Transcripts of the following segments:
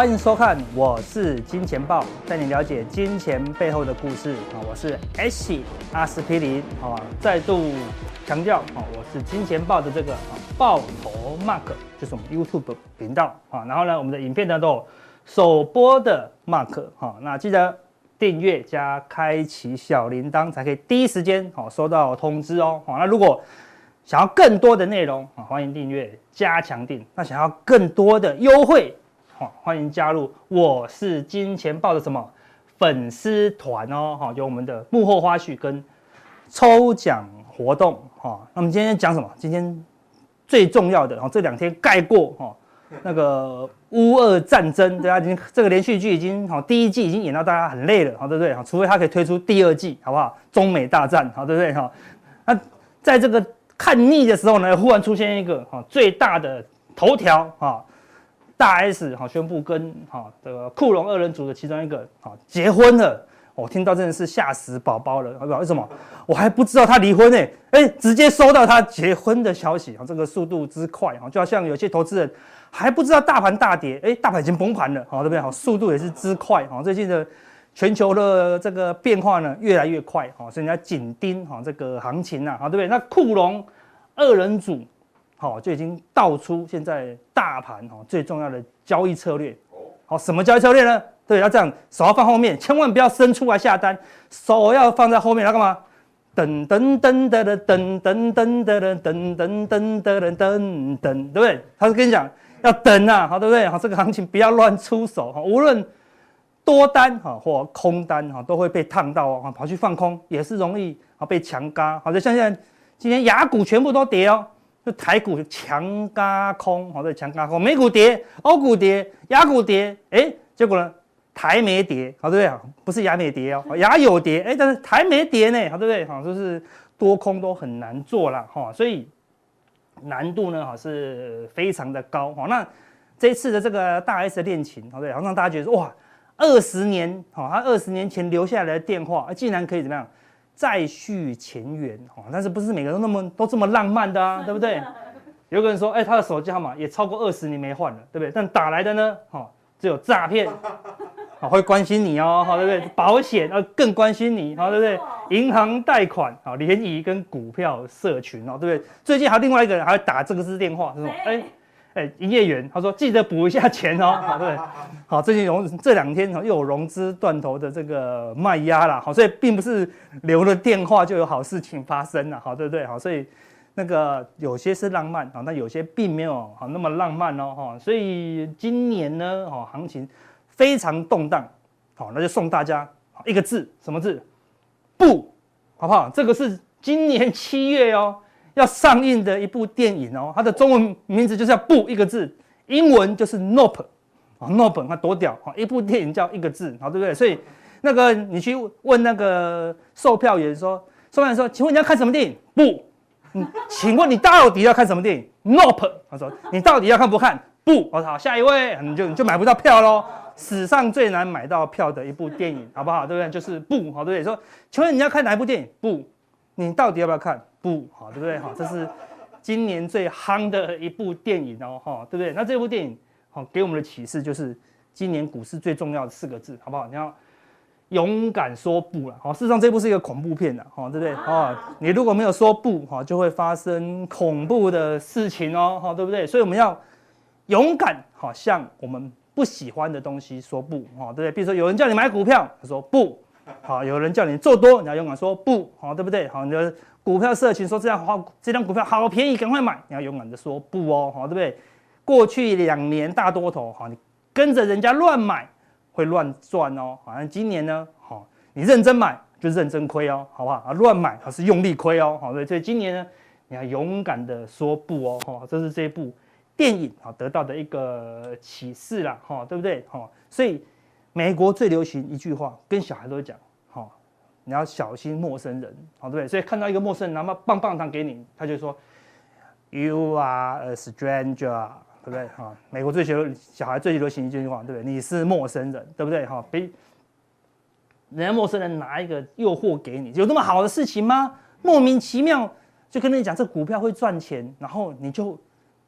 欢迎收看，我是金钱豹，带你了解金钱背后的故事啊！我是 H 阿司匹林啊，再度强调啊，我是金钱豹的这个啊爆头 Mark，就是我们 YouTube 频道啊。然后呢，我们的影片呢都首播的 Mark 哈，那记得订阅加开启小铃铛，才可以第一时间好收到通知哦。好，那如果想要更多的内容啊，欢迎订阅加强订。那想要更多的优惠。好，欢迎加入！我是金钱豹的什么粉丝团哦？哈，有我们的幕后花絮跟抽奖活动哈。那么今天讲什么？今天最重要的，然后这两天盖过哈那个乌俄战争，大家已经这个连续剧已经好第一季已经演到大家很累了，好对不对？好，除非他可以推出第二季，好不好？中美大战，好对不对？哈，那在这个看腻的时候呢，忽然出现一个哈最大的头条哈。大 S 哈宣布跟哈这个酷龙二人组的其中一个哈结婚了，我听到真的是吓死宝宝了，为什么？我还不知道他离婚呢，哎，直接收到他结婚的消息啊，这个速度之快哈，就好像有些投资人还不知道大盘大跌，哎，大盘已经崩盘了，好对不对？好，速度也是之快哈，最近的全球的这个变化呢越来越快哈，所以你要紧盯哈这个行情呐，好对不对？那酷龙二人组。好，就已经道出现在大盘哈最重要的交易策略。好，什么交易策略呢？对，要这样，手要放后面，千万不要伸出来下单，手要放在后面，要干嘛？噔噔噔噔噔噔噔噔噔噔噔噔噔噔噔，对不对？他是跟你讲要等啊，好，对不对？好，这个行情不要乱出手哈，无论多单哈或空单哈，都会被烫到啊，跑去放空也是容易啊被强嘎。好，就像现在今天雅股全部都跌哦。就台股强加空，好，对，强加空，美股跌，欧股跌，亚股跌，哎，结果呢，台没跌，好，对不对？不是亚没跌哦，亚有跌，哎，但是台没跌呢，好，对不对？好，就是多空都很难做了，哈，所以难度呢，哈，是非常的高，哈。那这一次的这个大 S 的恋情，好，对，好让大家觉得哇，二十年，好，他二十年前留下来的电话，竟然可以怎么样？再续前缘哈，但是不是每个人都那么都这么浪漫的啊，对不对？有个人说，哎，他的手机号码也超过二十年没换了，对不对？但打来的呢，哈，只有诈骗，好会关心你哦，好对不对？保险呃更关心你，好对不对？银行贷款好联谊跟股票社群哦，对不对？最近还有另外一个人还会打这个是电话，是说，哎。哎，营业员他说记得补一下钱哦，好对，好最近融这两天又有融资断头的这个卖压了，好，所以并不是留了电话就有好事情发生了，好对不对？好，所以那个有些是浪漫啊，那有些并没有好那么浪漫哦，哈，所以今年呢，哈，行情非常动荡，好，那就送大家一个字，什么字？不，好不好？这个是今年七月哦。要上映的一部电影哦，它的中文名字就是要“不”一个字，英文就是 “Nope” 啊，“Nope” 它多屌啊！一部电影叫一个字，好对不对？所以那个你去问那个售票员说，售票员说，请问你要看什么电影？不，嗯，请问你到底要看什么电影？Nope，他说你到底要看不看？不，我好，下一位，你就你就买不到票喽，史上最难买到票的一部电影，好不好？对不对？就是不，好对不对？说，请问你要看哪一部电影？不，你到底要不要看？不好，对不对？好，这是今年最夯的一部电影哦，哈，对不对？那这部电影好给我们的启示就是，今年股市最重要的四个字，好不好？你要勇敢说不了，好，事实上这部是一个恐怖片的，哈，对不对？啊，你如果没有说不，哈，就会发生恐怖的事情哦，哈，对不对？所以我们要勇敢，好，向我们不喜欢的东西说不，哈，对不对？比如说有人叫你买股票，他说不，好，有人叫你做多，你要勇敢说不，好，对不对？好，你就。股票社群说这样好，这张股票好便宜，赶快买！你要勇敢的说不哦，好对不对？过去两年大多头，好，你跟着人家乱买会乱赚哦。好像今年呢，好，你认真买就认真亏哦，好不好？啊，乱买还是用力亏哦，好对。所以今年呢，你要勇敢的说不哦，哈，这是这部电影啊得到的一个启示啦，哈，对不对？哈，所以美国最流行一句话，跟小孩都讲。你要小心陌生人，好对不对？所以看到一个陌生人，拿把棒棒糖给你，他就说：“You are a stranger”，对不对？哈，美国最流小孩最流行一句话，对不对？你是陌生人，对不对？哈，比人家陌生人拿一个诱惑给你，有那么好的事情吗？莫名其妙就跟你讲这股票会赚钱，然后你就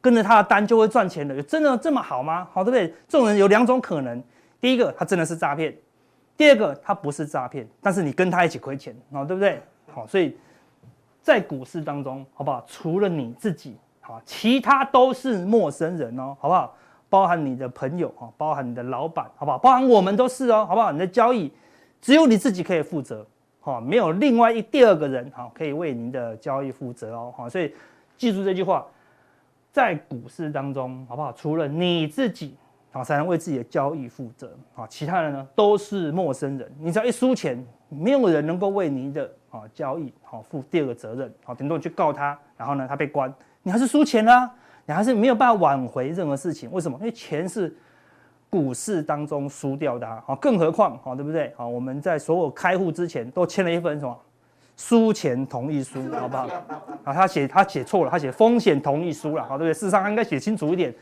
跟着他的单就会赚钱的，有真的这么好吗？好，对不对？这种人有两种可能，第一个他真的是诈骗，第二个他不是诈骗，但是你跟他一起亏钱，好，对不对？好，所以在股市当中，好不好？除了你自己，好，其他都是陌生人哦，好不好？包含你的朋友啊，包含你的老板，好不好？包含我们都是哦，好不好？你的交易只有你自己可以负责，哈，没有另外一第二个人哈可以为您的交易负责哦，哈，所以记住这句话，在股市当中，好不好？除了你自己好，才能为自己的交易负责好，其他人呢都是陌生人。你只要一输钱，没有人能够为你的啊交易好负第二个责任，好，顶多你去告他，然后呢他被关，你还是输钱啦。你还是没有办法挽回任何事情，为什么？因为钱是股市当中输掉的啊，更何况，好，对不对？好，我们在所有开户之前都签了一份什么输钱同意书，好不好？啊，他写他写错了，他写风险同意书了，好，对不对？事实上他应该写清楚一点，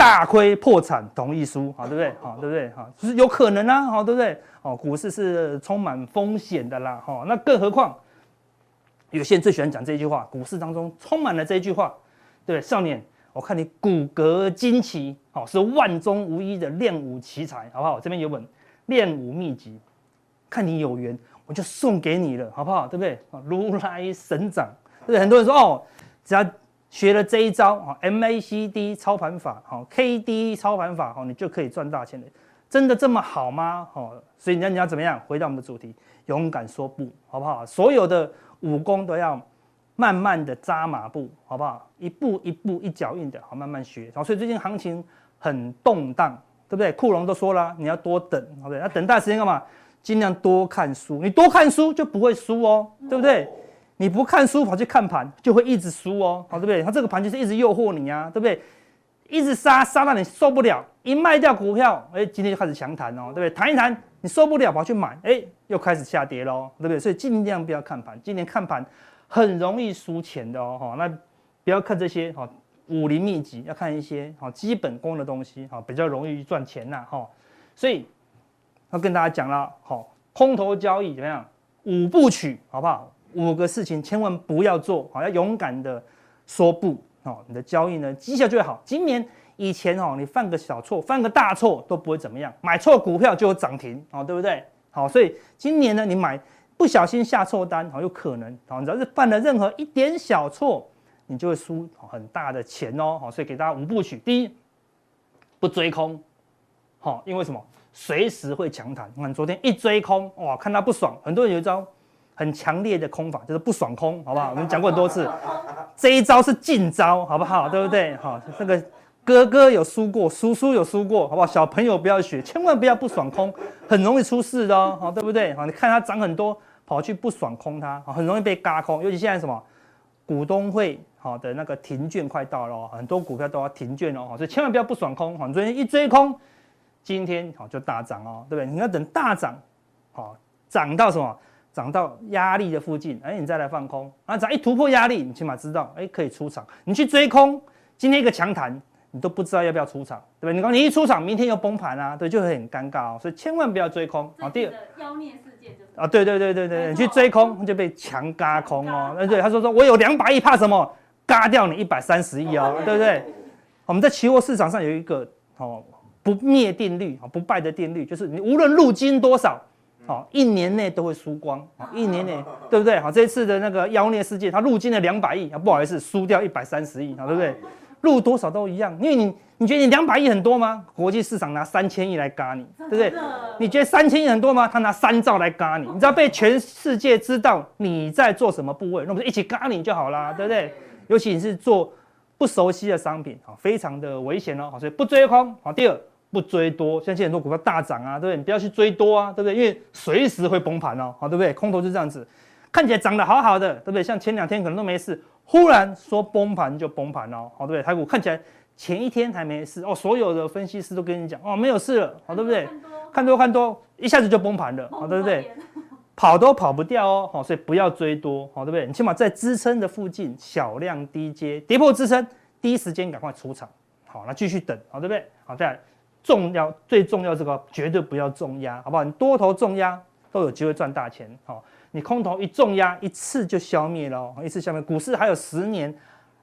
大亏破产同意书，好，对不对？好，对不对？好，就是有可能啊，好，对不对？哦，股市是充满风险的啦，哈，那更何况有些人最喜欢讲这句话，股市当中充满了这句话，对？少年。我看你骨骼惊奇，好，是万中无一的练武奇才，好不好？这边有本练武秘籍，看你有缘，我就送给你了，好不好？对不对？如来神掌，对对？很多人说哦，只要学了这一招啊，MACD 操盘法，好，KD 操盘法，好，你就可以赚大钱的，真的这么好吗？好，所以你要你要怎么样？回到我们的主题，勇敢说不，好不好？所有的武功都要。慢慢的扎马步，好不好？一步一步，一脚印的，好，慢慢学。好，所以最近行情很动荡，对不对？库龙都说了，你要多等，好不对？那等待时间干嘛？尽量多看书，你多看书就不会输哦，对不对？你不看书跑去看盘，就会一直输哦，好，对不对？它这个盘就是一直诱惑你啊，对不对？一直杀杀到你受不了，一卖掉股票，哎，今天就开始强弹哦，对不对？弹一弹，你受不了跑去买，哎，又开始下跌喽，对不对？所以尽量不要看盘，今年看盘。很容易输钱的哦，哈那不要看这些哈武林秘籍，要看一些好基本功的东西，比较容易赚钱呐哈。所以要跟大家讲了，好空头交易怎么样？五部曲好不好？五个事情千万不要做，好要勇敢的说不哦，你的交易呢绩效就会好。今年以前哦，你犯个小错，犯个大错都不会怎么样，买错股票就有涨停哦，对不对？好，所以今年呢，你买。不小心下错单，好有可能，好，你只要是犯了任何一点小错，你就会输很大的钱哦，好，所以给大家五部曲：第一，不追空，好，因为什么？随时会强弹。你看昨天一追空，哇，看他不爽，很多人有一招很强烈的空法，就是不爽空，好不好？我们讲过很多次，这一招是禁招，好不好？对不对？好，这个哥哥有输过，叔叔有输过，好不好？小朋友不要学，千万不要不爽空，很容易出事的哦，好，对不对？好，你看它涨很多。跑去不爽空它，很容易被嘎空。尤其现在什么股东会好的那个停券快到了，很多股票都要停券哦，所以千万不要不爽空。好，昨天一追空，今天好就大涨哦，对不对？你要等大涨，好涨到什么？涨到压力的附近，哎，你再来放空啊。涨一突破压力，你起码知道，哎，可以出场。你去追空，今天一个强弹，你都不知道要不要出场，对不对？你刚你一出场，明天又崩盘啊，对，就会很尴尬哦。所以千万不要追空。啊，第二。啊，对对对对对，你去追空就被强嘎空哦。对对，他说说我有两百亿，怕什么？嘎掉你一百三十亿哦，对不对？我们在期货市场上有一个哦不灭定律啊，不败的定律，就是你无论入金多少，好一年内都会输光啊，一年内对不对？好，这一次的那个妖孽事件，它入金了两百亿啊，不好意思，输掉一百三十亿啊，对不对？入多少都一样，因为你。你觉得你两百亿很多吗？国际市场拿三千亿来嘎你，对不对？你觉得三千亿很多吗？他拿三兆来嘎你，你知道被全世界知道你在做什么部位，那我们就一起嘎你就好啦，对不对？尤其你是做不熟悉的商品，啊非常的危险哦，所以不追空。好，第二不追多，像现在很多股票大涨啊，对不对？你不要去追多啊，对不对？因为随时会崩盘哦，好，对不对？空头就这样子，看起来涨得好好的，对不对？像前两天可能都没事，忽然说崩盘就崩盘哦，好，对不对？台股看起来。前一天还没事哦，所有的分析师都跟你讲哦，没有事了，好，对不对？看多看多，一下子就崩盘了，好，对不对？跑都跑不掉哦，好，所以不要追多，好，对不对？你起码在支撑的附近小量低接，跌破支撑，第一时间赶快出场，好，那继续等，好，对不对？好，再来重要最重要这个绝对不要重压，好不好？你多头重压都有机会赚大钱，好，你空头一重压一次就消灭了，一次消灭。股市还有十年。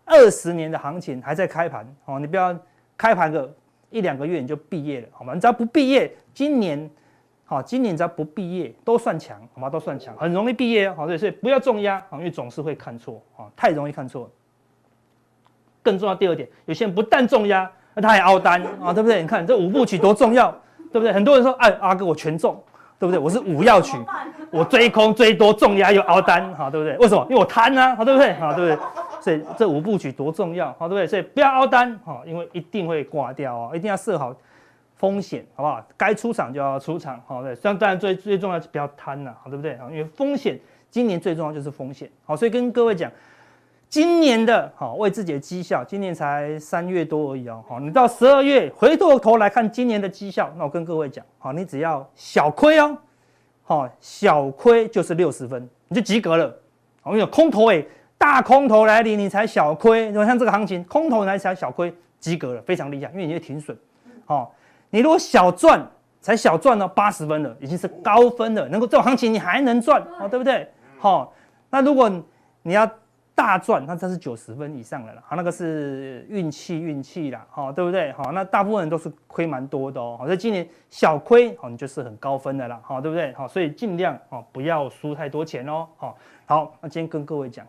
二十年的行情还在开盘哦，你不要开盘个一两个月你就毕业了，好吗？你只要不毕业，今年好，今年只要不毕业都算强，好吗？都算强，很容易毕业哦，好，所以不要重压，因为总是会看错啊，太容易看错。更重要第二点，有些人不但重压，那他还凹单啊，对不对？你看这五部曲多重要，对不对？很多人说，哎，阿哥我全中。对不对？我是五要曲，我追空追多重压又凹单，好对不对？为什么？因为我贪啊，好对不对？好对不对？所以这五部曲多重要，好对不对？所以不要凹单，好，因为一定会挂掉啊，一定要设好风险，好不好？该出场就要出场，好对。虽然当然最最重要是不要贪呐，好对不对？因为风险今年最重要就是风险，好，所以跟各位讲。今年的好为自己的绩效，今年才三月多而已哦。好，你到十二月回过头来看今年的绩效，那我跟各位讲，好，你只要小亏哦，好，小亏就是六十分，你就及格了。我跟你讲，空头诶，大空头来临你才小亏，像这个行情，空头来才小亏，及格了，非常厉害，因为你会停损。好，你如果小赚才小赚到八十分了，已经是高分了，能够这种行情你还能赚，哦，对不对？好，那如果你要。大赚，那这是九十分以上的了，好，那个是运气运气啦，好，对不对？好，那大部分人都是亏蛮多的哦，好，所以今年小亏，好，你就是很高分的啦，好，对不对？好，所以尽量哦不要输太多钱哦，好，好，那今天跟各位讲，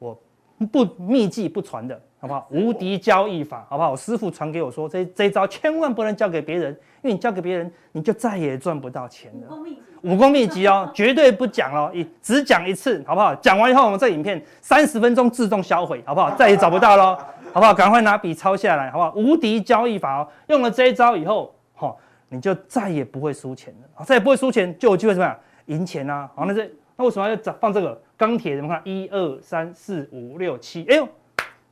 我不秘技不传的，好不好？无敌交易法，好不好？我师傅传给我说，这这一招千万不能交给别人，因为你交给别人，你就再也赚不到钱了。武功秘籍哦，绝对不讲哦，一只讲一次，好不好？讲完以后，我们这影片三十分钟自动销毁，好不好？再也找不到喽，好不好？赶快拿笔抄下来，好不好？无敌交易法哦，用了这一招以后，哈，你就再也不会输钱了，再也不会输钱，就有机会什么样？赢钱啊！好，那这那为什么要放这个钢铁人？看一二三四五六七，哎呦，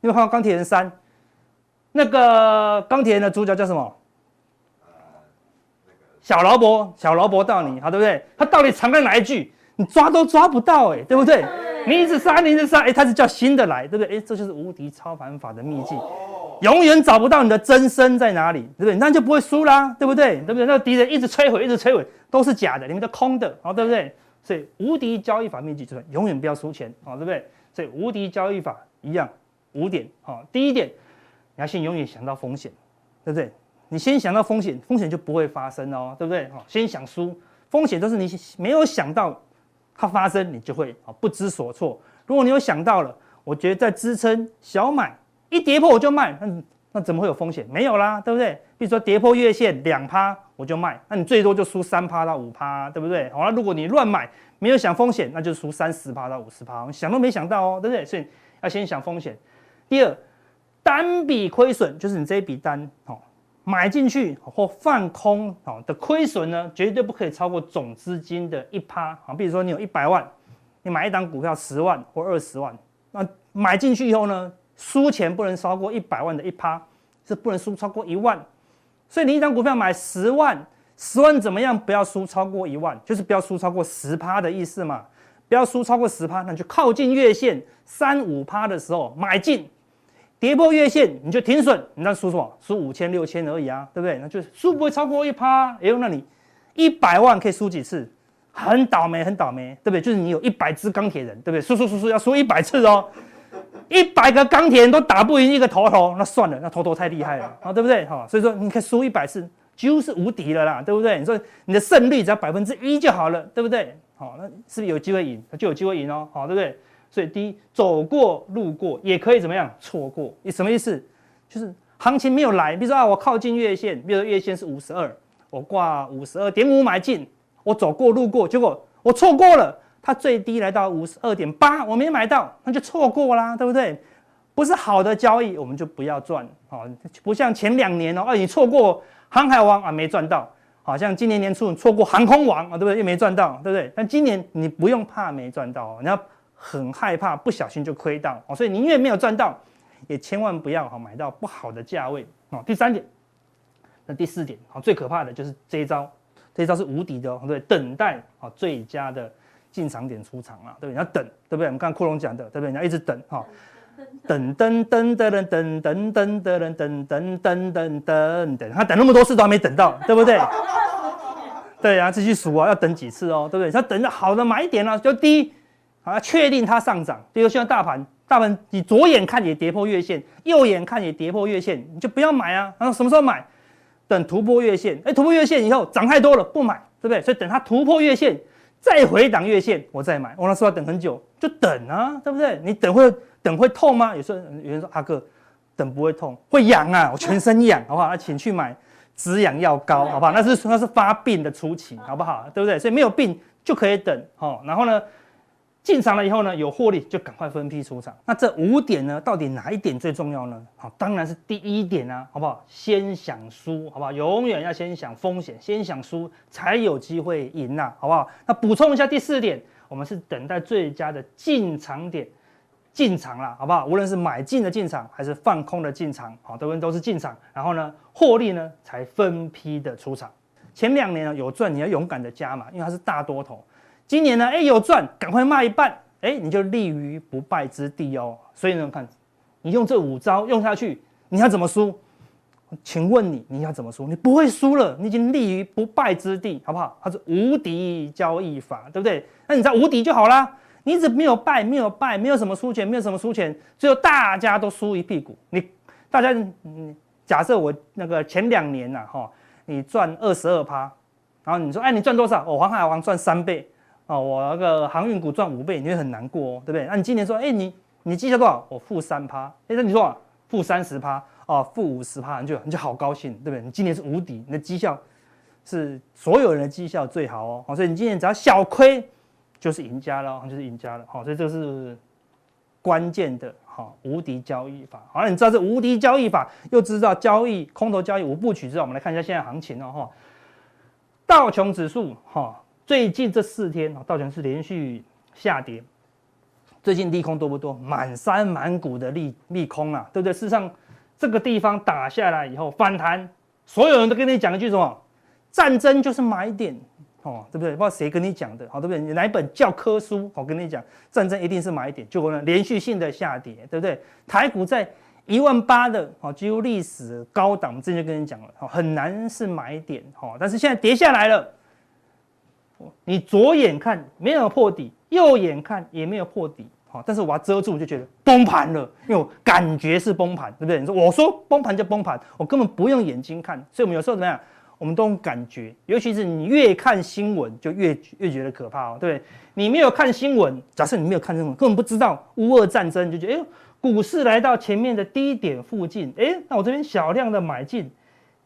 你有没有看到钢铁人三？那个钢铁人的主角叫什么？小劳勃，小劳勃到你好，对不对？他到底藏在哪一句？你抓都抓不到，哎，对不对？你一直杀，你一直杀，哎，他是叫新的来，对不对？哎，这就是无敌超凡法的秘技，永远找不到你的真身在哪里，对不对？那就不会输啦，对不对？对不对？那个敌人一直摧毁，一直摧毁，都是假的，里面都空的，好，对不对？所以无敌交易法秘技就是永远不要输钱，好，对不对？所以无敌交易法一样五点，好，第一点，你要先永远想到风险，对不对？你先想到风险，风险就不会发生哦，对不对？先想输，风险都是你没有想到它发生，你就会啊不知所措。如果你有想到了，我觉得在支撑小买，一跌破我就卖，那那怎么会有风险？没有啦，对不对？比如说跌破月线两趴我就卖，那你最多就输三趴到五趴，对不对？好了，如果你乱买，没有想风险，那就输三十趴到五十趴，想都没想到哦，对不对？所以要先想风险。第二，单笔亏损就是你这一笔单哦，买进去或放空哦的亏损呢，绝对不可以超过总资金的一趴啊。比如说你有一百万，你买一档股票十万或二十万，那买进去以后呢，输钱不能超过一百万的一趴，是不能输超过一万。所以你一张股票买十万，十万怎么样？不要输超过一万，就是不要输超过十趴的意思嘛。不要输超过十趴，那就靠近月线三五趴的时候买进。跌破月线你就停损，你那输什么？输五千六千而已啊，对不对？那就输不会超过一趴。哎呦，那你一百万可以输几次？很倒霉，很倒霉，对不对？就是你有一百只钢铁人，对不对？输输输输要输一百次哦，一百个钢铁人都打不赢一个头头，那算了，那头头太厉害了啊，对不对？哈，所以说你可以输一百次，几乎是无敌了啦，对不对？你说你的胜率只要百分之一就好了，对不对？好，那是不是有机会赢？就有机会赢哦，好，对不对？所以第一，走过路过也可以怎么样错过？你什么意思？就是行情没有来，比如说啊，我靠近月线，比如说月线是五十二，我挂五十二点五买进，我走过路过，结果我错过了，它最低来到五十二点八，我没买到，那就错过啦，对不对？不是好的交易，我们就不要赚哦。不像前两年哦，哎，你错过航海王啊，没赚到，好像今年年初你错过航空王啊，对不对？又没赚到，对不对？但今年你不用怕没赚到，你要。很害怕不小心就亏到哦，所以宁愿没有赚到，也千万不要哈买到不好的价位哦。第三点，那第四点好，最可怕的就是这一招，这一招是无敌的哦，对，等待啊最佳的进场点出场啊，对不对，你要等，对不对？我们刚刚库龙讲的，对不对？你要一直等哈，等等等等等等等等等等等等等等等，他等那么多次都还没等到，对不对？对啊，继续数啊，要等几次哦，对不对？他等着好的买点啊，就第一。好，要确定它上涨，比如现在大盘，大大盘你左眼看也跌破月线，右眼看也跌破月线，你就不要买啊。然后什么时候买？等突破月线，哎，突破月线以后涨太多了不买，对不对？所以等它突破月线，再回档月线，我再买。我那时候要等很久，就等啊，对不对？你等会等会痛吗？有时候有人说阿哥，等不会痛，会痒啊，我全身痒，好不好？那请去买止痒药膏，好不好？那是那是发病的初期，好不好？对不对？所以没有病就可以等，好，然后呢？进场了以后呢，有获利就赶快分批出场。那这五点呢，到底哪一点最重要呢？好，当然是第一点啊，好不好？先想输，好不好？永远要先想风险，先想输才有机会赢呐，好不好？那补充一下第四点，我们是等待最佳的进场点进场啦，好不好？无论是买进的进场还是放空的进场，好，都都是进场。然后呢，获利呢才分批的出场。前两年呢有赚，你要勇敢的加码，因为它是大多头。今年呢，哎，有赚，赶快卖一半，哎，你就立于不败之地哦。所以呢，看，你用这五招用下去，你要怎么输？请问你，你要怎么输？你不会输了，你已经立于不败之地，好不好？它是无敌交易法，对不对？那你知道无敌就好啦。你一直没有败，没有败，没有什么输钱，没有什么输钱，最后大家都输一屁股。你大家，嗯，假设我那个前两年呐，哈，你赚二十二趴，然后你说，哎，你赚多少？我黄海王赚三倍。哦，我那个航运股赚五倍，你会很难过哦，对不对？那你今年说，哎，你你绩效多少？我负三趴，哎，那你说负三十趴，哦，负五十趴，你就你就好高兴，对不对？你今年是无敌，你的绩效是所有人的绩效最好哦，好所以你今年只要小亏就是赢家了，就是赢家了，好，所以这是关键的，好，无敌交易法。好，那你知道这无敌交易法，又知道交易空头交易五部曲之后，我们来看一下现在行情哦，哈，道琼指数，哈。最近这四天啊，道琼是连续下跌。最近利空多不多？满山满谷的利利空啊，对不对？事实上，这个地方打下来以后反弹，所有人都跟你讲一句什么？战争就是买点哦，对不对？不知道谁跟你讲的，好，对不对？你哪一本教科书？我跟你讲，战争一定是买点，结果呢，连续性的下跌，对不对？台股在一万八的哦，几乎历史高档，之前就跟你讲了，很难是买点，但是现在跌下来了。你左眼看没有破底，右眼看也没有破底，好，但是我要遮住，就觉得崩盘了，因为我感觉是崩盘，对不对？你说我说崩盘就崩盘，我根本不用眼睛看，所以我们有时候怎么样？我们都用感觉，尤其是你越看新闻就越越觉得可怕哦，对不对？你没有看新闻，假设你没有看新闻，根本不知道乌俄战争，就觉得哎，股市来到前面的低点附近，哎，那我这边小量的买进。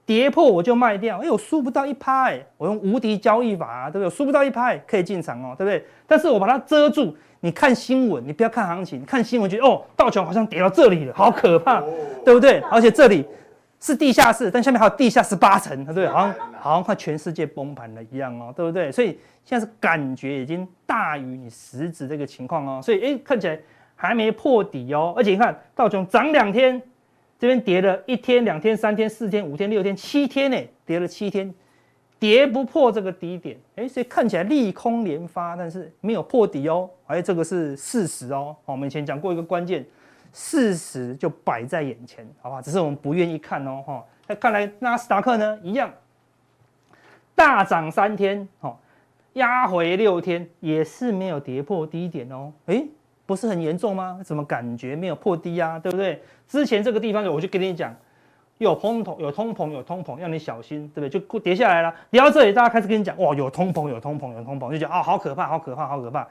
跌破我就卖掉，哎，我输不到一趴，哎，我用无敌交易法啊，对不对？输不到一趴可以进场哦，对不对？但是我把它遮住，你看新闻，你不要看行情，看新闻觉得哦，道琼好像跌到这里了，好可怕，对不对？而且这里是地下室，但下面还有地下十八层，对不对？好像好像快全世界崩盘了一样哦，对不对？所以现在是感觉已经大于你实质这个情况哦，所以哎，看起来还没破底哦，而且你看道琼涨两天。这边跌了一天、两天、三天、四天、五天、六天、七天呢，跌了七天，跌不破这个低点，哎，所以看起来利空连发，但是没有破底哦，哎，这个是事实哦。我们以前讲过一个关键，事实就摆在眼前，好吧？只是我们不愿意看哦，哈。那看来纳斯达克呢，一样大涨三天，哈，压回六天，也是没有跌破低点哦，哎。不是很严重吗？怎么感觉没有破低啊？对不对？之前这个地方我就跟你讲，有通膨，有通膨，有通膨，要你小心，对不对？就跌下来了。跌到这里，大家开始跟你讲，哇，有通膨，有通膨，有通膨，就觉得啊，好可怕，好可怕，好可怕。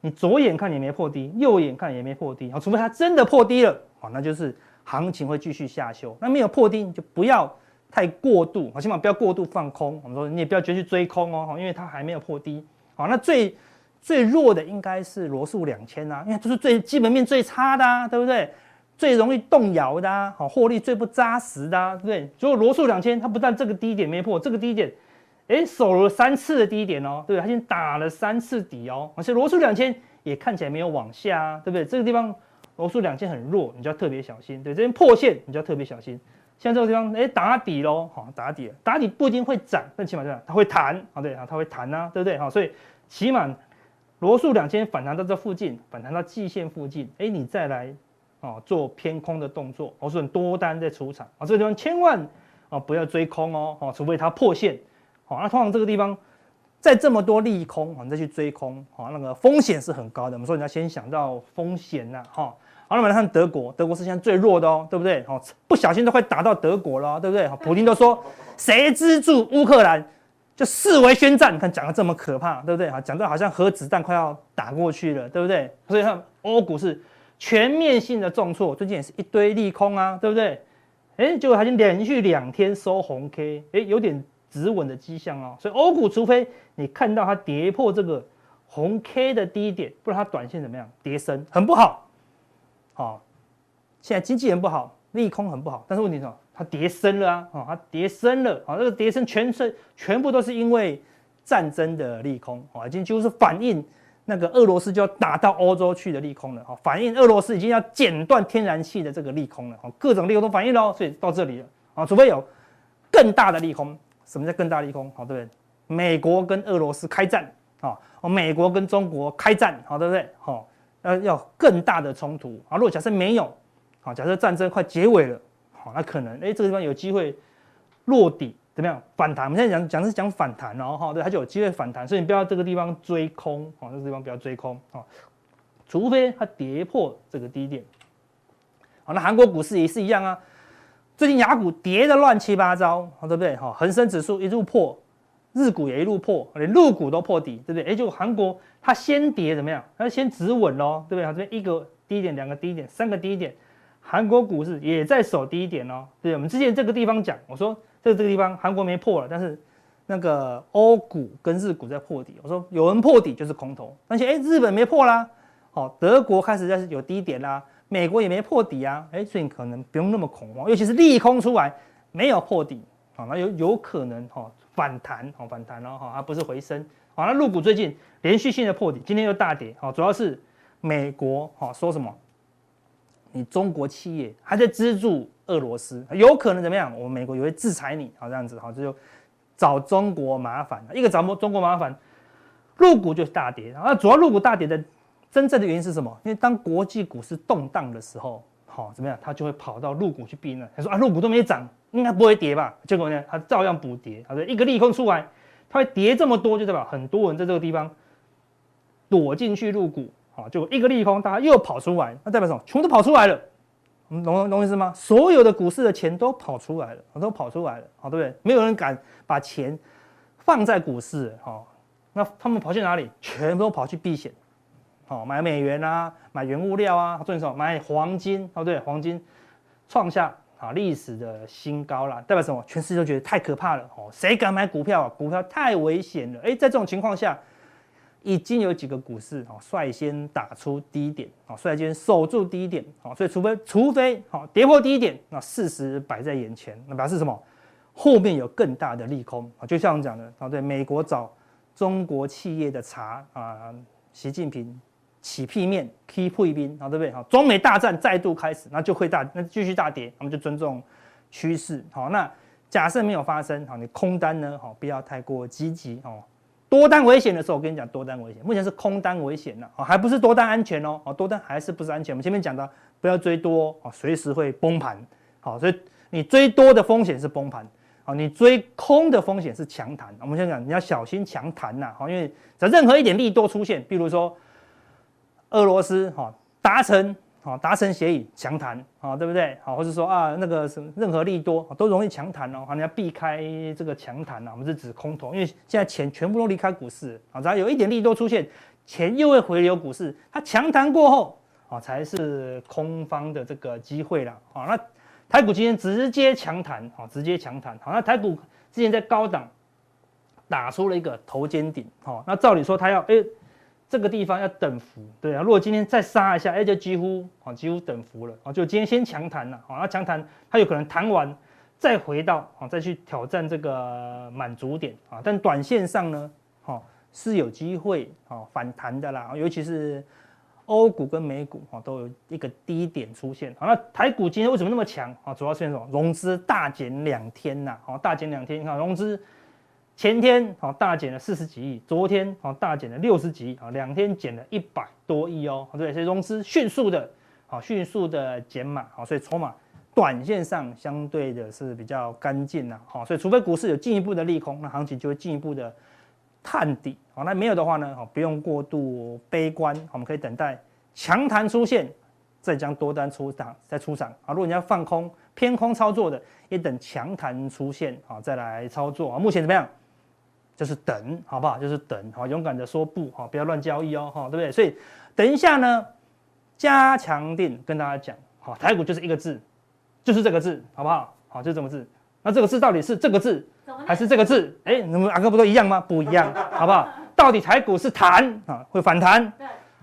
你左眼看也没破低，右眼看也没破低，啊，除非它真的破低了，好，那就是行情会继续下修。那没有破低，你就不要太过度，好，起码不要过度放空。我们说你也不要直接去追空哦，因为它还没有破低。好，那最。最弱的应该是罗素两千啊，因为这是最基本面最差的啊，对不对？最容易动摇的啊，好，获利最不扎实的啊，对不对？所以罗素两千它不但这个低点没破，这个低点，哎，守了三次的低点哦，对不对？它已经打了三次底哦，而且罗素两千也看起来没有往下啊，对不对？这个地方罗素两千很弱，你就要特别小心，对，这边破线你就要特别小心。像这个地方，哎，打底喽，好，打底，打底不一定会涨，但起码这样它会弹，啊，对，它会弹啊，对不对？好，所以起码。罗素两千反弹到这附近，反弹到季线附近，哎，你再来哦做偏空的动作，我说你多单在出场啊，这个地方千万啊不要追空哦，哦，除非它破线，好，那通常这个地方在这么多利空，你再去追空，好，那个风险是很高的。我们说你要先想到风险呐，哈。好，那么来看德国，德国是现在最弱的哦，对不对？好，不小心都快打到德国了，对不对？好，普丁都说谁资助乌克兰，就视为宣战。你看讲的这么可怕，对不对？好，讲到好像核子弹快要打过去了，对不对？所以看欧股是全面性的重挫，最近也是一堆利空啊，对不对？哎，结果它已经连续两天收红 K，哎，有点止稳的迹象哦。所以欧股除非你看到它跌破这个红 K 的低点，不然它短线怎么样？跌深很不好。好，现在经济很不好，利空很不好，但是问题是什么？它跌深了啊！哦，它跌深了。好，这个跌深全是全部都是因为战争的利空，哦，已经几乎是反映那个俄罗斯就要打到欧洲去的利空了。哦，反映俄罗斯已经要剪断天然气的这个利空了。哦，各种利空都反映了，所以到这里了。啊，除非有更大的利空。什么叫更大利空？好，对不对？美国跟俄罗斯开战，啊，哦，美国跟中国开战，好，对不对？好，呃，要更大的冲突。啊，如果假设没有，好，假设战争快结尾了，好，那可能，哎，这个地方有机会落底，怎么样？反弹？我们现在讲讲是讲反弹哦，哈，对，它就有机会反弹，所以你不要这个地方追空，哦，这个地方不要追空，哦，除非它跌破这个低点。好，那韩国股市也是一样啊。最近雅股跌得乱七八糟，对不对？哈，恒生指数一路破，日股也一路破，连陆股都破底，对不对？哎，就韩国它先跌怎么样？它先止稳喽，对不对？它这边一个低点，两个低点，三个低点，韩国股市也在守低点哦，对，我们之前这个地方讲，我说这这个地方韩国没破了，但是那个欧股跟日股在破底，我说有人破底就是空头，而且哎，日本没破啦，好，德国开始在有低点啦。美国也没破底啊，哎，所以可能不用那么恐慌，尤其是利空出来没有破底，好，那有有可能哈反弹，好反弹哦，哈，而不是回升，好，那陆股最近连续性的破底，今天又大跌，好，主要是美国哈说什么？你中国企业还在资助俄罗斯，有可能怎么样？我们美国也会制裁你，好这样子，好，这就找中国麻烦，一个找中国麻烦，入股就是大跌，那主要入股大跌的。真正的原因是什么？因为当国际股市动荡的时候，好怎么样？他就会跑到入股去避难。他说啊，入股都没涨，应该不会跌吧？结果呢，他照样补跌。他说一个利空出来，它会跌这么多，就代表很多人在这个地方躲进去入股。好，就一个利空，大家又跑出来，那代表什么？全都跑出来了。懂懂意思吗？所有的股市的钱都跑出来了，都跑出来了，好对不对？没有人敢把钱放在股市，好，那他们跑去哪里？全部都跑去避险。好，买美元啊，买原物料啊，重点是买黄金哦，对，黄金创下啊历史的新高了，代表什么？全世界都觉得太可怕了哦，谁敢买股票啊？股票太危险了。哎，在这种情况下，已经有几个股市哦率先打出低点哦，率先守住低点哦，所以除非除非好跌破低点，那事实摆在眼前，那表示什么？后面有更大的利空啊，就像我们讲的啊，对，美国找中国企业的茶啊，习近平。起屁面，key 破冰，好对不对？好，中美大战再度开始，那就会大，那继续大跌，我们就尊重趋势。好，那假设没有发生，好，你空单呢？好，不要太过积极哦。多单危险的时候，我跟你讲，多单危险。目前是空单危险呢，哦，还不是多单安全哦。哦，多单还是不是安全？我们前面讲的，不要追多哦，随时会崩盘。好，所以你追多的风险是崩盘，好，你追空的风险是强弹。我们先讲，你要小心强弹呐，好，因为只要任何一点利多出现，比如说。俄罗斯哈达成好达成协议强弹啊，对不对？好，或者说啊那个什么任何利多都容易强弹哦，好，你要避开这个强弹啊。我们是指空头，因为现在钱全部都离开股市啊，只要有一点利多出现，钱又会回流股市。它强弹过后啊，才是空方的这个机会了好。那台股今天直接强弹啊，直接强弹。好，那台股之前在高档打出了一个头肩顶，好，那照理说它要哎。这个地方要等幅，对啊，如果今天再杀一下，哎，就几乎啊，几乎等幅了啊，就今天先强弹了，啊，那强弹它有可能弹完再回到啊，再去挑战这个满足点啊，但短线上呢，哈是有机会啊反弹的啦，尤其是欧股跟美股啊都有一个低点出现，好，那台股今天为什么那么强啊？主要是什么？融资大减两天呐，好，大减两天，你看融资。前天好大减了四十几亿，昨天好大减了六十几亿，啊，两天减了一百多亿哦，对，所以融资迅速的，好迅速的减码，好，所以筹码短线上相对的是比较干净呐，好，所以除非股市有进一步的利空，那行情就会进一步的探底，好，那没有的话呢，好，不用过度悲观，我们可以等待强弹出现，再将多单出场，再出场啊。如果你要放空偏空操作的，也等强弹出现，好，再来操作啊。目前怎么样？就是等，好不好？就是等，好，勇敢的说不，好，不要乱交易哦，哈，对不对？所以等一下呢，加强定跟大家讲，好，台股就是一个字，就是这个字，好不好？好，就这么字。那这个字到底是这个字还是这个字？哎，你们阿哥不都一样吗？不一样，好不好？到底台股是弹啊，会反弹，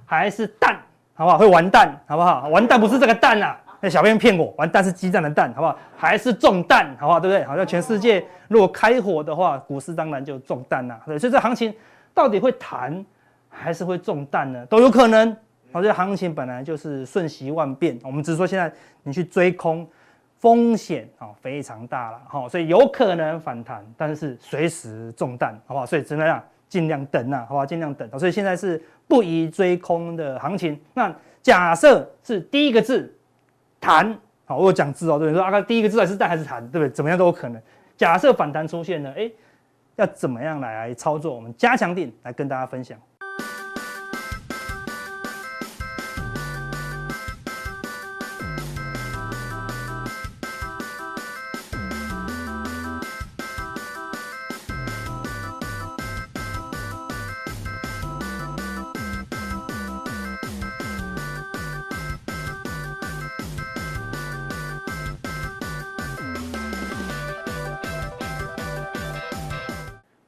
还是蛋，好不好？会完蛋，好不好？完蛋不是这个蛋啊，那小编骗我，完蛋是鸡蛋的蛋，好不好？还是中弹，好不好？对不对？好像全世界如果开火的话，股市当然就中弹呐。对，所以这行情到底会弹还是会中弹呢？都有可能。好，这行情本来就是瞬息万变，我们只是说现在你去追空。风险啊非常大了哈，所以有可能反弹，但是随时中弹，好不好？所以只能让尽量等呐，好不好？尽量等。所以现在是不宜追空的行情。那假设是第一个字弹，好，我有讲字哦，对，说阿哥第一个字还是弹还是弹，对不对？怎么样都有可能。假设反弹出现呢，哎，要怎么样来操作？我们加强点来跟大家分享。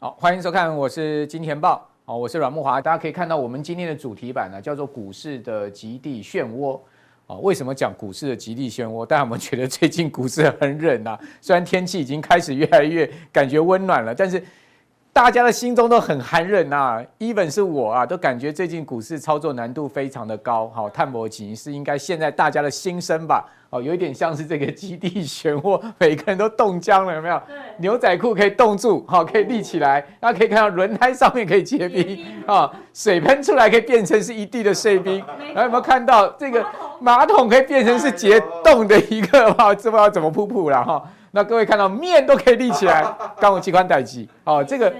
好欢迎收看，我是金钱豹，好，我是阮慕华。大家可以看到，我们今天的主题版呢，叫做股市的极地漩涡。啊，为什么讲股市的极地漩涡？大家有没有觉得最近股市很冷啊？虽然天气已经开始越来越感觉温暖了，但是大家的心中都很寒冷啊。even 是我啊，都感觉最近股市操作难度非常的高。好，探博奇是应该现在大家的心声吧？哦，有一点像是这个基地漩涡，每个人都冻僵了，有没有？对。牛仔裤可以冻住，好，可以立起来。大家可以看到轮胎上面可以结冰，啊，水喷出来可以变成是一地的碎冰。然后有没有看到这个马桶可以变成是结冻的一个？哈，知不知道怎么噗噗了？哈，那各位看到面都可以立起来，刚我机关待机，哦，这个。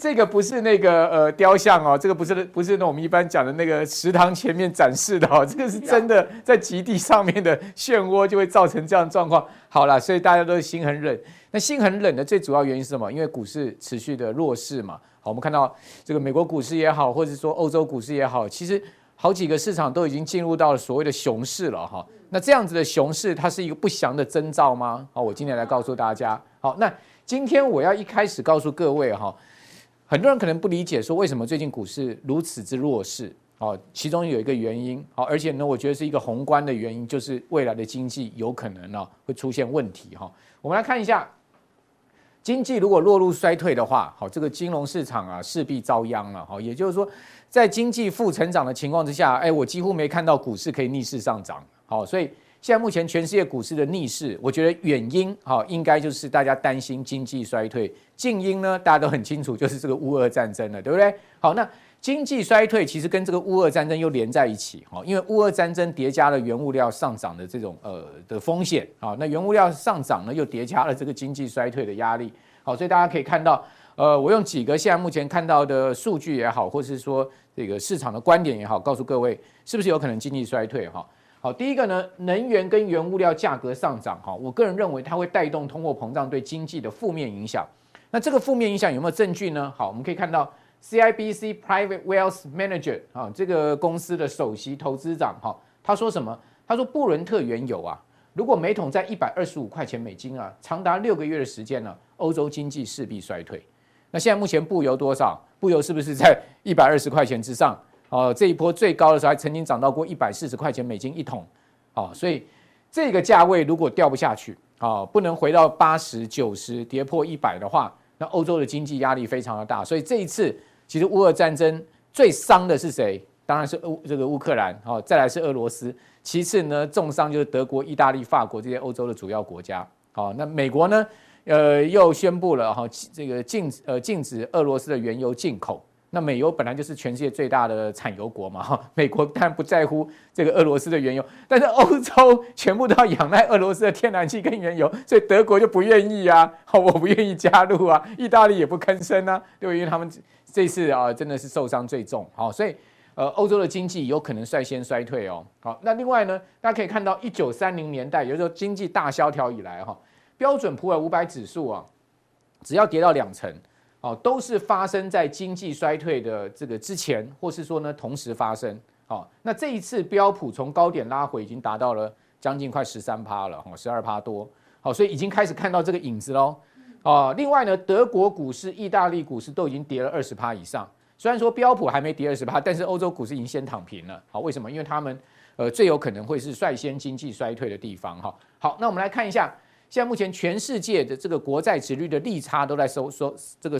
这个不是那个呃雕像哦，这个不是不是那我们一般讲的那个食堂前面展示的哦，这个是真的在极地上面的漩涡就会造成这样的状况。好了，所以大家都心很冷。那心很冷的最主要原因是什么？因为股市持续的弱势嘛。好，我们看到这个美国股市也好，或者说欧洲股市也好，其实好几个市场都已经进入到了所谓的熊市了哈。那这样子的熊市，它是一个不祥的征兆吗？好，我今天来告诉大家。好，那今天我要一开始告诉各位哈。很多人可能不理解，说为什么最近股市如此之弱势？哦，其中有一个原因，好，而且呢，我觉得是一个宏观的原因，就是未来的经济有可能呢会出现问题哈。我们来看一下，经济如果落入衰退的话，好，这个金融市场啊势必遭殃了。哈，也就是说，在经济负成长的情况之下，哎，我几乎没看到股市可以逆势上涨。好，所以。现在目前全世界股市的逆势，我觉得远因哈应该就是大家担心经济衰退，近因呢大家都很清楚，就是这个乌俄战争了，对不对？好，那经济衰退其实跟这个乌俄战争又连在一起哈，因为乌俄战争叠加了原物料上涨的这种呃的风险啊，那原物料上涨呢又叠加了这个经济衰退的压力，好，所以大家可以看到，呃，我用几个现在目前看到的数据也好，或是说这个市场的观点也好，告诉各位是不是有可能经济衰退哈？好，第一个呢，能源跟原物料价格上涨，哈，我个人认为它会带动通货膨胀对经济的负面影响。那这个负面影响有没有证据呢？好，我们可以看到 CIBC Private Wealth Manager 啊，这个公司的首席投资长哈，他说什么？他说布伦特原油啊，如果每桶在一百二十五块钱美金啊，长达六个月的时间呢，欧洲经济势必衰退。那现在目前布油多少？布油是不是在一百二十块钱之上？哦，这一波最高的时候还曾经涨到过一百四十块钱美金一桶，哦，所以这个价位如果掉不下去，啊，不能回到八十九十跌破一百的话，那欧洲的经济压力非常的大。所以这一次其实乌俄战争最伤的是谁？当然是乌这个乌克兰，哦，再来是俄罗斯，其次呢重伤就是德国、意大利、法国这些欧洲的主要国家。好，那美国呢，呃，又宣布了哈，这个禁呃禁止俄罗斯的原油进口。那美油本来就是全世界最大的产油国嘛，哈，美国当然不在乎这个俄罗斯的原油，但是欧洲全部都要仰赖俄罗斯的天然气跟原油，所以德国就不愿意啊，好，我不愿意加入啊，意大利也不吭声啊，对，因为他们这次啊真的是受伤最重，好，所以呃欧洲的经济有可能率先衰退哦，好，那另外呢，大家可以看到一九三零年代，也就是说经济大萧条以来哈，标准普尔五百指数啊，只要跌到两成。哦，都是发生在经济衰退的这个之前，或是说呢同时发生。哦，那这一次标普从高点拉回，已经达到了将近快十三趴了，哦，十二趴多。好，所以已经开始看到这个影子喽。哦，另外呢，德国股市、意大利股市都已经跌了二十趴以上。虽然说标普还没跌二十趴，但是欧洲股市已经先躺平了。好，为什么？因为他们呃最有可能会是率先经济衰退的地方。哈，好，那我们来看一下。现在目前全世界的这个国债殖率的利差都在收收这个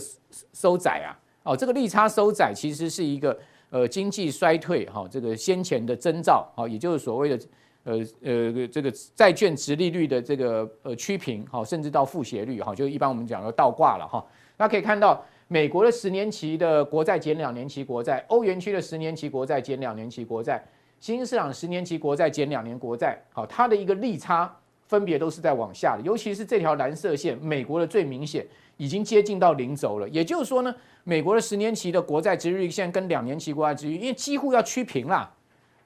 收窄啊，哦，这个利差收窄其实是一个呃经济衰退哈这个先前的征兆，好，也就是所谓的呃呃这个债券殖利率的这个呃趋平，好，甚至到负斜率哈，就一般我们讲的倒挂了哈。那可以看到美国的十年期的国债减两年期国债，欧元区的十年期国债减两年期国债，新兴市场十年期国债减两年国债，好，它的一个利差。分别都是在往下的，尤其是这条蓝色线，美国的最明显，已经接近到零轴了。也就是说呢，美国的十年期的国债殖利率线跟两年期国债殖利率，因为几乎要趋平了，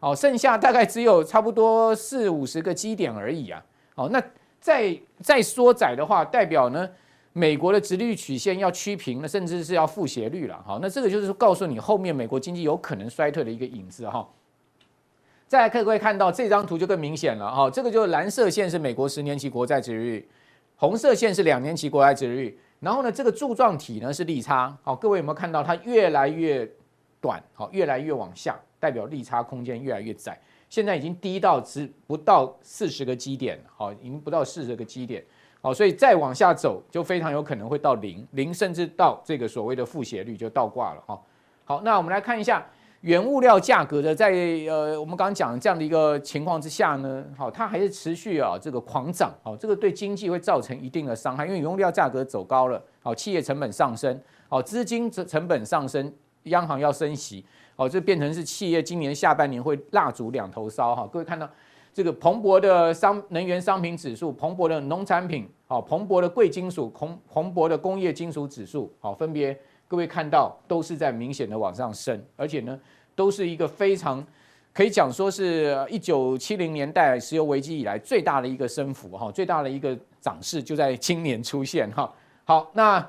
哦，剩下大概只有差不多四五十个基点而已啊。哦，那再再缩窄的话，代表呢，美国的殖利率曲线要趋平了，甚至是要负斜率了。好，那这个就是告诉你，后面美国经济有可能衰退的一个影子哈。再来，各位看到这张图就更明显了哈，这个就是蓝色线是美国十年期国债殖利率，红色线是两年期国债殖利率，然后呢，这个柱状体呢是利差，好，各位有没有看到它越来越短，好，越来越往下，代表利差空间越来越窄，现在已经低到只不到四十个基点，好，已经不到四十个基点，好，所以再往下走就非常有可能会到零，零甚至到这个所谓的负斜率就倒挂了哈，好，那我们来看一下。原物料价格的在呃，我们刚刚讲这样的一个情况之下呢，好，它还是持续啊这个狂涨，好，这个对经济会造成一定的伤害，因为原物料价格走高了，好，企业成本上升，好，资金成本上升，央行要升息，好，这变成是企业今年下半年会蜡烛两头烧哈。各位看到这个彭博的商能源商品指数，彭博的农产品，好，彭博的贵金属，彭彭博的工业金属指数，好，分别。各位看到都是在明显的往上升，而且呢，都是一个非常可以讲说是一九七零年代石油危机以来最大的一个升幅哈，最大的一个涨势就在今年出现哈。好，那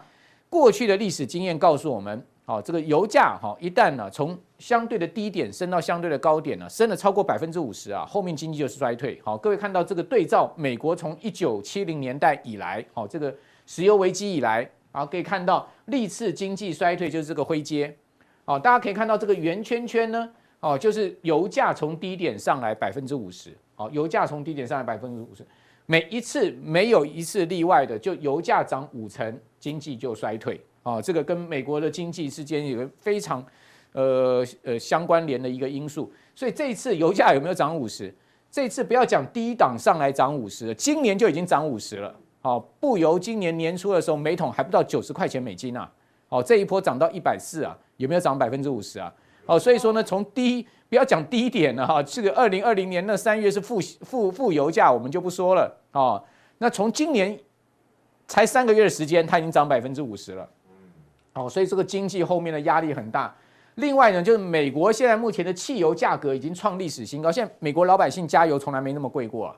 过去的历史经验告诉我们，好，这个油价哈一旦呢从相对的低点升到相对的高点呢，升了超过百分之五十啊，后面经济就是衰退。好，各位看到这个对照美国从一九七零年代以来，好，这个石油危机以来。好，可以看到历次经济衰退就是这个灰阶，哦，大家可以看到这个圆圈圈呢，哦，就是油价从低点上来百分之五十，哦，油价从低点上来百分之五十，每一次没有一次例外的，就油价涨五成，经济就衰退，哦，这个跟美国的经济之间有个非常呃呃相关联的一个因素，所以这一次油价有没有涨五十？这次不要讲低档上来涨五十了，今年就已经涨五十了。哦，布油今年年初的时候，每桶还不到九十块钱美金啊！哦，这一波涨到一百四啊，有没有涨百分之五十啊？哦，所以说呢，从低不要讲低点了哈，这个二零二零年那三月是负负负油价，我们就不说了哦。那从今年才三个月的时间，它已经涨百分之五十了。哦，所以这个经济后面的压力很大。另外呢，就是美国现在目前的汽油价格已经创历史新高，现在美国老百姓加油从来没那么贵过啊。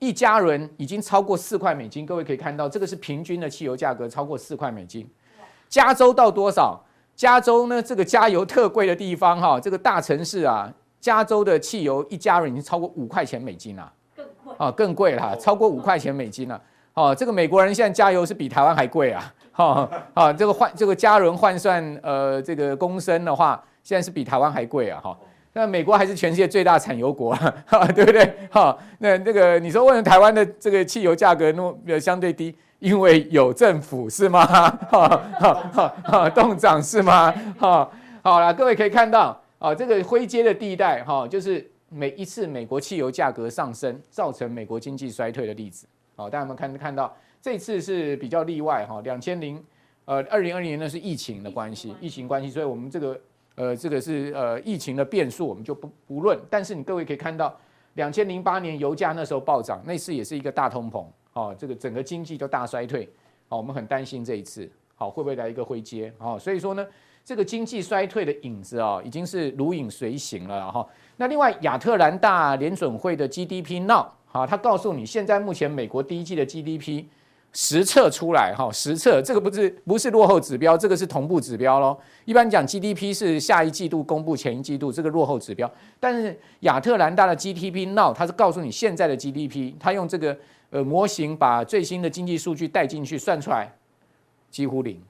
一加仑已经超过四块美金，各位可以看到，这个是平均的汽油价格超过四块美金。加州到多少？加州呢？这个加油特贵的地方哈，这个大城市啊，加州的汽油一加仑已经超过五块钱美金了，更贵啊，更贵了，超过五块钱美金了。哦，这个美国人现在加油是比台湾还贵啊！哈啊，这个换这个加仑换算呃这个公升的话，现在是比台湾还贵啊！哈。那美国还是全世界最大产油国，哈，对不对？哈，那那个你说为什么台湾的这个汽油价格那么相对低？因为有政府是吗？哈，哈，哈，哈，冻涨是吗？哈，好了，各位可以看到啊，这个灰阶的地带哈，就是每一次美国汽油价格上升造成美国经济衰退的例子。好，大家有没有看看到？这次是比较例外哈，两千零呃，二零二零年呢是疫情的关系，疫情关系，所以我们这个呃这个是呃疫情的变数，我们就不不论。但是你各位可以看到，两千零八年油价那时候暴涨，那次也是一个大通膨，哦，这个整个经济都大衰退，哦，我们很担心这一次，好、会不会来一个回接？哦，所以说呢，这个经济衰退的影子啊、已经是如影随形了哈、那另外亚特兰大联准会的 GDP Now，好，他告诉你现在目前美国第一季的 GDP。实测出来哈，实测这个不是不是落后指标，这个是同步指标喽。一般讲 GDP 是下一季度公布前一季度这个落后指标，但是亚特兰大的 GDP Now 它是告诉你现在的 GDP，它用这个呃模型把最新的经济数据带进去算出来，几乎零，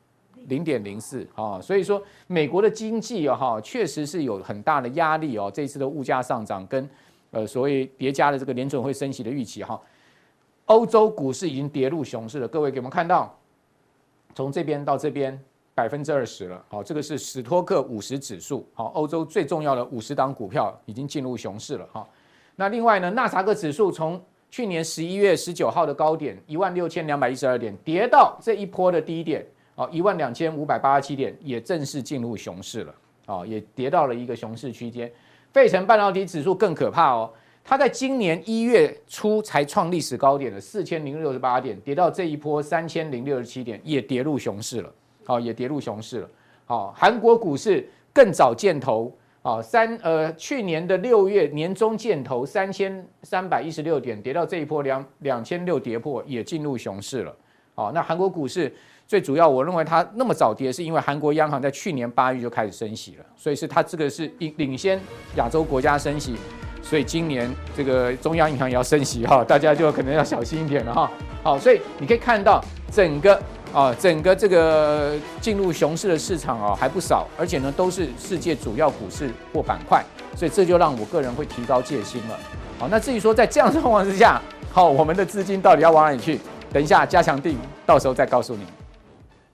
零点零四啊。所以说美国的经济啊哈确实是有很大的压力哦，这次的物价上涨跟呃所谓叠加的这个联准会升息的预期哈。欧洲股市已经跌入熊市了，各位给我们看到，从这边到这边百分之二十了。好，这个是史托克五十指数，好，欧洲最重要的五十档股票已经进入熊市了。哈，那另外呢，纳斯达克指数从去年十一月十九号的高点一万六千两百一十二点，跌到这一波的低点，哦，一万两千五百八十七点，也正式进入熊市了。哦，也跌到了一个熊市区间。费城半导体指数更可怕哦。它在今年一月初才创历史高点的四千零六十八点，跌到这一波三千零六十七点，也跌入熊市了。好，也跌入熊市了。好，韩国股市更早见头。啊，三呃，去年的六月年中见头三千三百一十六点，跌到这一波两两千六跌破，也进入熊市了。好，那韩国股市最主要，我认为它那么早跌，是因为韩国央行在去年八月就开始升息了，所以是它这个是领领先亚洲国家升息。所以今年这个中央银行也要升息哈，大家就可能要小心一点了哈。好，所以你可以看到整个啊，整个这个进入熊市的市场啊还不少，而且呢都是世界主要股市或板块，所以这就让我个人会提高戒心了。好，那至于说在这样的状况之下，好，我们的资金到底要往哪里去？等一下加强定，到时候再告诉你。